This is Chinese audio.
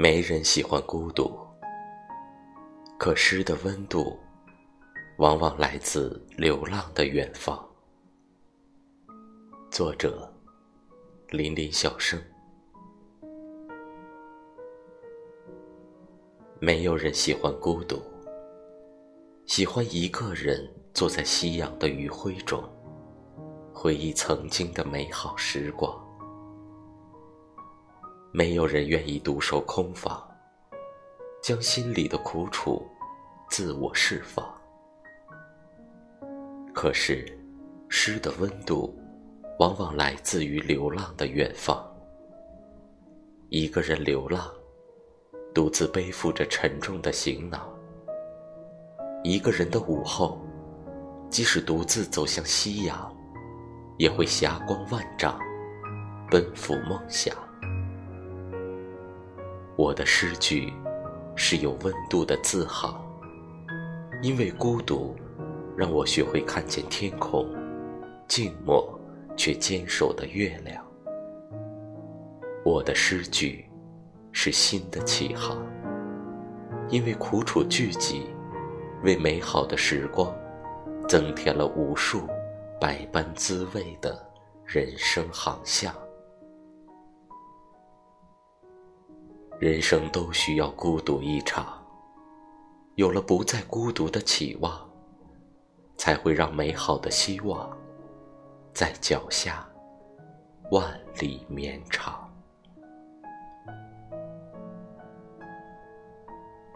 没人喜欢孤独，可诗的温度，往往来自流浪的远方。作者：林林小生。没有人喜欢孤独，喜欢一个人坐在夕阳的余晖中，回忆曾经的美好时光。没有人愿意独守空房，将心里的苦楚自我释放。可是，诗的温度往往来自于流浪的远方。一个人流浪，独自背负着沉重的行囊。一个人的午后，即使独自走向夕阳，也会霞光万丈，奔赴梦想。我的诗句是有温度的自豪，因为孤独，让我学会看见天空，静默却坚守的月亮。我的诗句是新的起航，因为苦楚聚集，为美好的时光增添了无数百般滋味的人生航向。人生都需要孤独一场，有了不再孤独的期望，才会让美好的希望在脚下万里绵长。